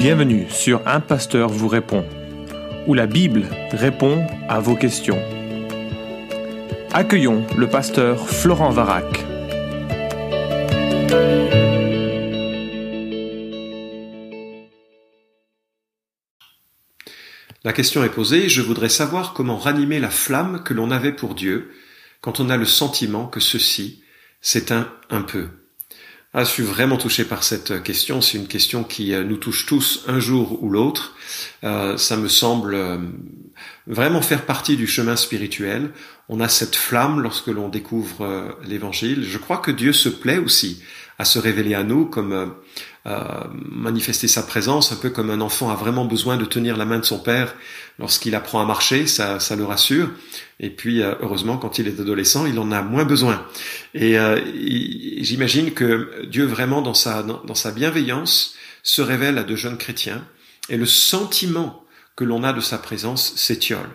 Bienvenue sur Un Pasteur vous répond, où la Bible répond à vos questions. Accueillons le pasteur Florent Varac. La question est posée, je voudrais savoir comment ranimer la flamme que l'on avait pour Dieu quand on a le sentiment que ceci s'éteint un peu. Ah, je suis vraiment touché par cette question. C'est une question qui euh, nous touche tous un jour ou l'autre. Euh, ça me semble euh, vraiment faire partie du chemin spirituel. On a cette flamme lorsque l'on découvre l'Évangile. Je crois que Dieu se plaît aussi à se révéler à nous comme manifester sa présence, un peu comme un enfant a vraiment besoin de tenir la main de son père lorsqu'il apprend à marcher, ça, ça le rassure. Et puis, euh, heureusement, quand il est adolescent, il en a moins besoin. Et euh, j'imagine que Dieu, vraiment, dans sa, dans, sa bienveillance, se révèle à de jeunes chrétiens, et le sentiment que l'on a de sa présence s'étiole.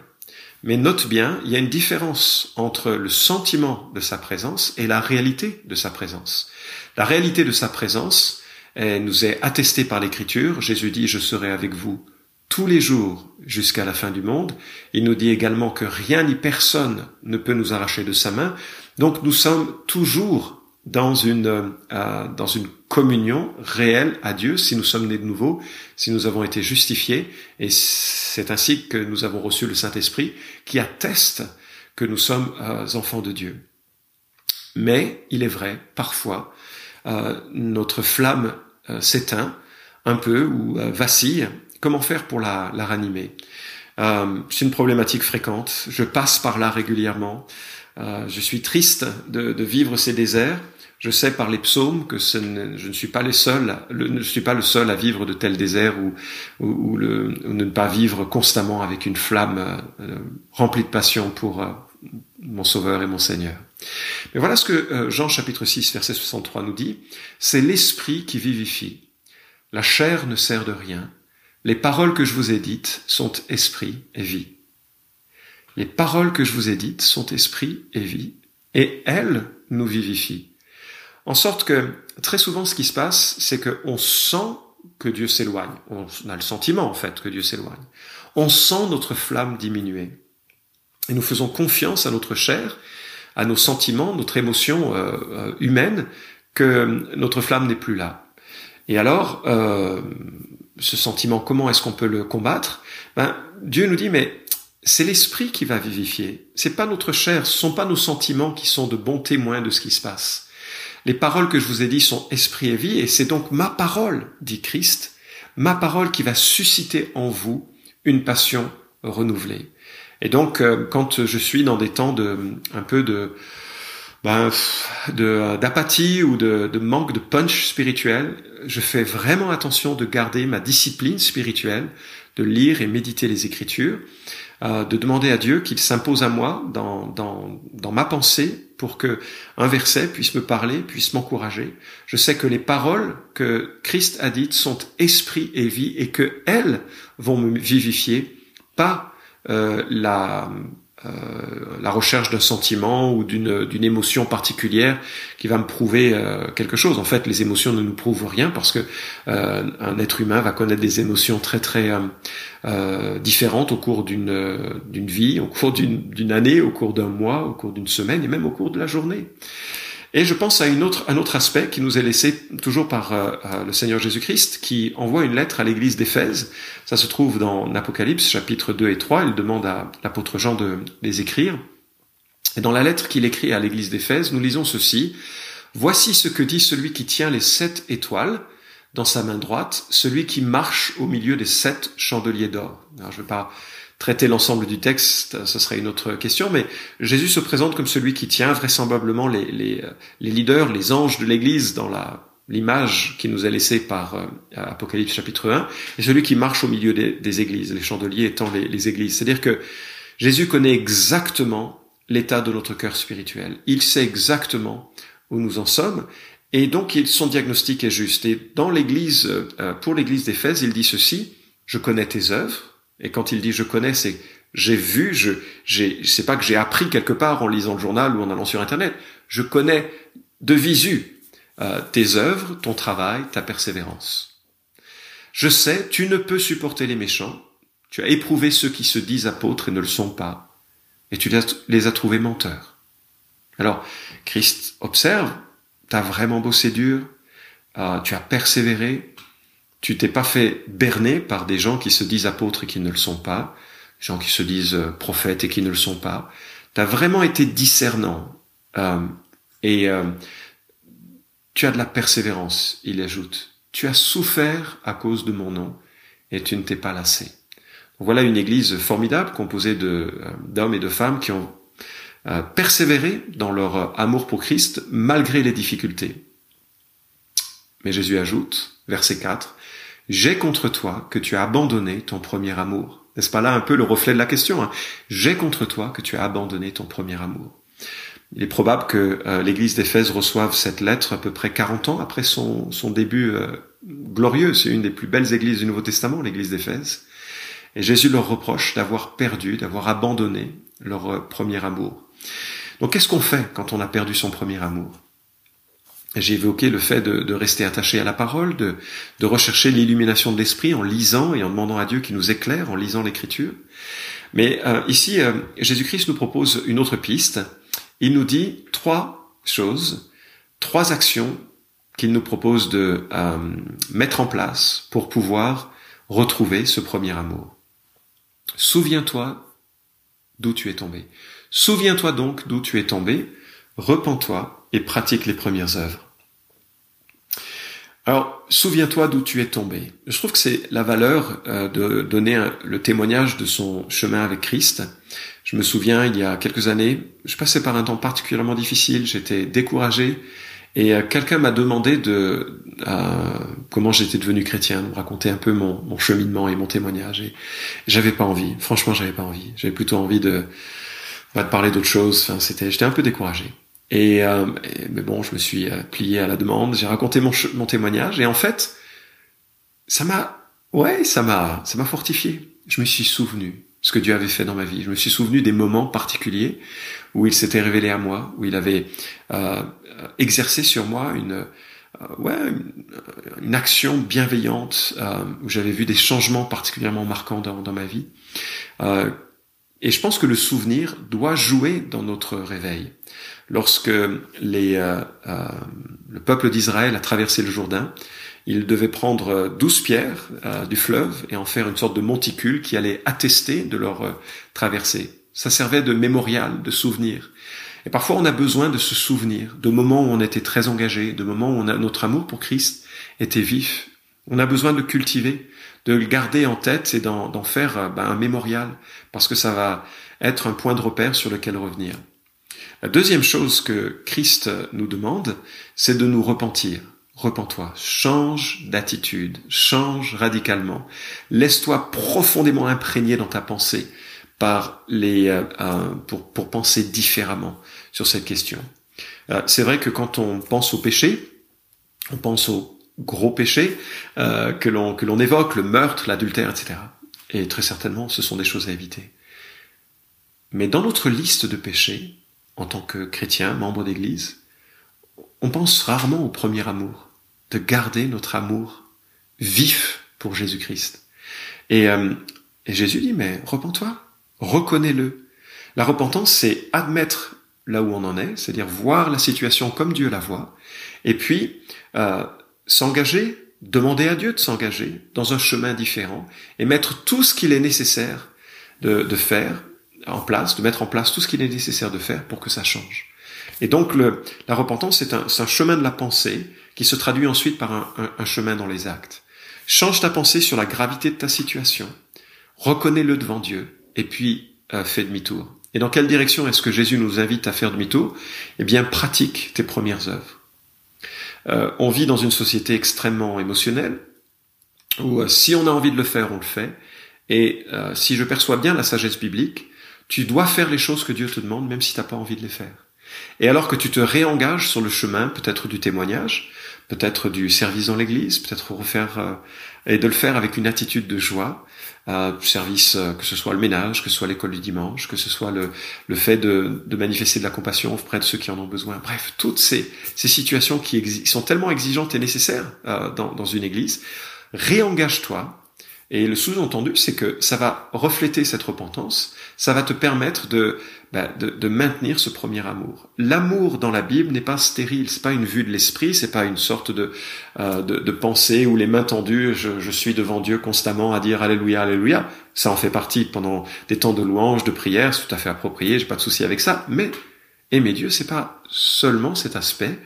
Mais note bien, il y a une différence entre le sentiment de sa présence et la réalité de sa présence. La réalité de sa présence, nous est attestée par l'Écriture. Jésus dit, je serai avec vous tous les jours jusqu'à la fin du monde. Il nous dit également que rien ni personne ne peut nous arracher de sa main. Donc nous sommes toujours dans une euh, dans une communion réelle à Dieu si nous sommes nés de nouveau, si nous avons été justifiés et c'est ainsi que nous avons reçu le Saint-Esprit qui atteste que nous sommes euh, enfants de Dieu. Mais il est vrai, parfois, euh, notre flamme s'éteint un peu ou euh, vacille, comment faire pour la, la ranimer? Euh, C'est une problématique fréquente. Je passe par là régulièrement. je suis triste de, de, vivre ces déserts. Je sais par les psaumes que ce ne, je ne suis pas le seul, le, ne suis pas le seul à vivre de tels déserts ou, ou, le, ou ne pas vivre constamment avec une flamme remplie de passion pour mon Sauveur et mon Seigneur. Mais voilà ce que euh, Jean chapitre 6 verset 63 nous dit, c'est l'esprit qui vivifie. La chair ne sert de rien. Les paroles que je vous ai dites sont esprit et vie. Les paroles que je vous ai dites sont esprit et vie, et elles nous vivifient. En sorte que très souvent ce qui se passe, c'est qu'on sent que Dieu s'éloigne. On a le sentiment en fait que Dieu s'éloigne. On sent notre flamme diminuer. Et nous faisons confiance à notre chair à nos sentiments, notre émotion euh, euh, humaine, que notre flamme n'est plus là. Et alors, euh, ce sentiment, comment est-ce qu'on peut le combattre? Ben, Dieu nous dit, mais c'est l'esprit qui va vivifier. C'est pas notre chair, ce sont pas nos sentiments qui sont de bons témoins de ce qui se passe. Les paroles que je vous ai dites sont esprit et vie, et c'est donc ma parole, dit Christ, ma parole qui va susciter en vous une passion renouvelée. Et donc, euh, quand je suis dans des temps de un peu de ben, d'apathie ou de, de, manque de punch spirituel, je fais vraiment attention de garder ma discipline spirituelle, de lire et méditer les Écritures, euh, de demander à Dieu qu'il s'impose à moi dans, dans, dans ma pensée pour que un verset puisse me parler, puisse m'encourager. Je sais que les paroles que Christ a dites sont esprit et vie et que elles vont me vivifier, pas la, euh, la recherche d'un sentiment ou d'une d'une émotion particulière qui va me prouver euh, quelque chose. En fait, les émotions ne nous prouvent rien parce que un être humain va connaître des émotions très très différentes au cours d'une d'une vie, au cours d'une d'une année, au cours d'un mois, au cours d'une semaine et même au cours de la journée. Et je pense à une autre, un autre aspect qui nous est laissé toujours par euh, euh, le Seigneur Jésus-Christ, qui envoie une lettre à l'église d'Éphèse. Ça se trouve dans l'Apocalypse, chapitre 2 et 3. Il demande à l'apôtre Jean de les écrire. Et dans la lettre qu'il écrit à l'église d'Éphèse, nous lisons ceci. Voici ce que dit celui qui tient les sept étoiles dans sa main droite, celui qui marche au milieu des sept chandeliers d'or. Alors je ne pas traiter l'ensemble du texte, ce serait une autre question, mais Jésus se présente comme celui qui tient vraisemblablement les, les, les leaders, les anges de l'Église dans la l'image qui nous est laissée par euh, Apocalypse chapitre 1, et celui qui marche au milieu des, des églises, les chandeliers étant les, les églises. C'est-à-dire que Jésus connaît exactement l'état de notre cœur spirituel. Il sait exactement où nous en sommes, et donc son diagnostic est juste. Et dans l'Église, euh, pour l'Église d'Éphèse, il dit ceci, je connais tes œuvres, et quand il dit je connais, c'est j'ai vu, je j'ai c'est pas que j'ai appris quelque part en lisant le journal ou en allant sur internet. Je connais de visu euh, tes œuvres, ton travail, ta persévérance. Je sais, tu ne peux supporter les méchants. Tu as éprouvé ceux qui se disent apôtres et ne le sont pas. Et tu les as trouvés menteurs. Alors, Christ observe, t'as vraiment bossé dur, euh, tu as persévéré, tu t'es pas fait berner par des gens qui se disent apôtres et qui ne le sont pas, gens qui se disent euh, prophètes et qui ne le sont pas. Tu as vraiment été discernant. Euh, et euh, tu as de la persévérance, il ajoute. Tu as souffert à cause de mon nom et tu ne t'es pas lassé. voilà une église formidable composée de, d'hommes et de femmes qui ont persévéré dans leur amour pour Christ malgré les difficultés. Mais Jésus ajoute, verset 4, j'ai contre toi que tu as abandonné ton premier amour. N'est-ce pas là un peu le reflet de la question hein? J'ai contre toi que tu as abandonné ton premier amour. Il est probable que euh, l'église d'Éphèse reçoive cette lettre à peu près 40 ans après son, début euh, glorieux. C'est une des plus belles églises du Nouveau Testament, l'église d'Éphèse. Et Jésus leur reproche d'avoir perdu, d'avoir abandonné leur euh, premier amour. Donc qu'est-ce qu'on fait quand on a perdu son premier amour? J'ai évoqué le fait de, rester attaché à la parole, de, de rechercher l'illumination de l'esprit en lisant et en demandant à Dieu qu'il nous éclaire en lisant l'écriture. Mais euh, ici, euh, Jésus-Christ nous propose une autre piste. Il nous dit trois choses, trois actions qu'il nous propose de euh, mettre en place pour pouvoir retrouver ce premier amour. Souviens-toi d'où tu es tombé. Souviens-toi donc d'où tu es tombé, repens-toi et pratique les premières œuvres. Alors, souviens-toi d'où tu es tombé. Je trouve que c'est la valeur euh, de donner le témoignage de son chemin avec Christ. Je me souviens, il y a quelques années, je passais par un temps particulièrement difficile, j'étais découragé, et euh, quelqu'un m'a demandé de euh, comment j'étais devenu chrétien, de me raconter un peu mon, cheminement et mon témoignage. Et j'avais pas envie. Franchement, j'avais pas envie. J'avais plutôt envie de, bah, de parler d'autre chose. Enfin, c'était, j'étais un peu découragé. Euh, et, mais bon, je me suis euh, plié à la demande, j'ai raconté mon, mon témoignage, et en fait, ça m'a, ouais, ça m'a, ça m'a fortifié. Je me suis souvenu ce que Dieu avait fait dans ma vie. Je me suis souvenu des moments particuliers où il s'était révélé à moi, où il avait euh, exercé sur moi une, euh, ouais, une, action bienveillante, euh, où j'avais vu des changements particulièrement marquants dans, dans ma vie. et je pense que le souvenir doit jouer dans notre réveil lorsque les, euh, euh, le peuple d'Israël a traversé le Jourdain, ils devaient prendre douze pierres euh, du fleuve et en faire une sorte de monticule qui allait attester de leur traversée. Ça servait de mémorial, de souvenir. Et parfois on a besoin de se souvenir de moments où on était très engagé, de moments où notre amour pour Christ était vif. On a besoin de cultiver, de le garder en tête et d'en faire ben, un mémorial, parce que ça va être un point de repère sur lequel revenir. La deuxième chose que Christ nous demande, c'est de nous repentir. Repens-toi, change d'attitude, change radicalement, laisse-toi profondément imprégner dans ta pensée par les euh, euh, pour, pour penser différemment sur cette question. Euh, c'est vrai que quand on pense au péché, on pense aux gros péchés que l'on que l'on évoque, le meurtre, l'adultère, etc. Et très certainement, ce sont des choses à éviter. Mais dans notre liste de péchés, en tant que chrétien, membre d'église, on pense rarement au premier amour, de garder notre amour vif pour Jésus-Christ. Et, euh, et Jésus dit, mais repens-toi, reconnais-le. La repentance, c'est admettre là où on en est, c'est-à-dire voir la situation comme Dieu la voit, et puis euh, s'engager, demander à Dieu de s'engager dans un chemin différent, et mettre tout ce qu'il est nécessaire de, de faire en place, de mettre en place tout ce qu'il est nécessaire de faire pour que ça change. Et donc le, la repentance, c'est un, un, chemin de la pensée qui se traduit ensuite par un, un, chemin dans les actes. Change ta pensée sur la gravité de ta situation, reconnais-le devant Dieu, et puis euh, fais demi-tour. Et dans quelle direction est-ce que Jésus nous invite à faire demi-tour? Eh bien, pratique tes premières œuvres. Euh, on vit dans une société extrêmement émotionnelle, où euh, si on a envie de le faire, on le fait. Et euh, si je perçois bien la sagesse biblique, tu dois faire les choses que Dieu te demande, même si tu n'as pas envie de les faire. Et alors que tu te réengages sur le chemin, peut-être du témoignage, peut-être du service dans l'église, peut-être refaire euh, et de le faire avec une attitude de joie, euh, service euh, que ce soit le ménage, que ce soit l'école du dimanche, que ce soit le, le fait de, de, manifester de la compassion auprès de ceux qui en ont besoin. Bref, toutes ces, ces situations qui sont tellement exigeantes et nécessaires euh, dans, dans une église, réengage-toi. Et le sous-entendu, c'est que ça va refléter cette repentance, ça va te permettre de, bah, de, de, maintenir ce premier amour. L'amour dans la Bible n'est pas stérile, c'est pas une vue de l'esprit, c'est pas une sorte de, euh, de, de, pensée où les mains tendues, je, je, suis devant Dieu constamment à dire Alléluia, Alléluia. Ça en fait partie pendant des temps de louange, de prière, c'est tout à fait approprié, j'ai pas de souci avec ça. Mais aimer Dieu, c'est pas seulement cet aspect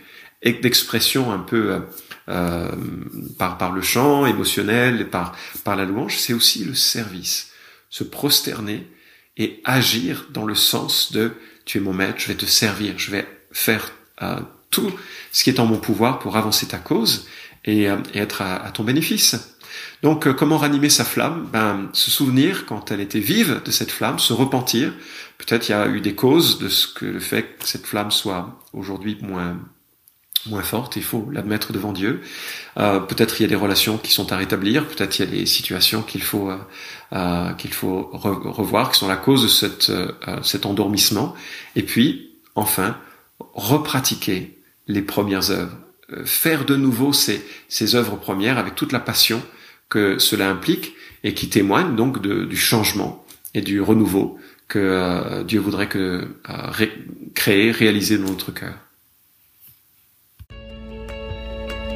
d'expression un peu euh, euh, par, par le chant émotionnel et par, par la louange, c'est aussi le service. Se prosterner et agir dans le sens de tu es mon maître, je vais te servir, je vais faire euh, tout ce qui est en mon pouvoir pour avancer ta cause et, euh, et être à, à, ton bénéfice. Donc euh, comment ranimer sa flamme? Ben, Se souvenir quand elle était vive de cette flamme, se repentir. Peut-être il y a eu des causes de ce que le fait que cette flamme soit aujourd'hui moins moins forte, il faut l'admettre devant Dieu. Euh, peut-être il y a des relations qui sont à rétablir, peut-être il y a des situations qu'il faut euh, euh qu'il faut revoir, qui sont la cause de cette, euh, cet endormissement. Et puis, enfin, repratiquer les premières œuvres, euh, faire de nouveau ces, ces œuvres premières avec toute la passion que cela implique et qui témoignent donc de, du changement et du renouveau que Dieu voudrait que ré, créer, réaliser dans notre cœur.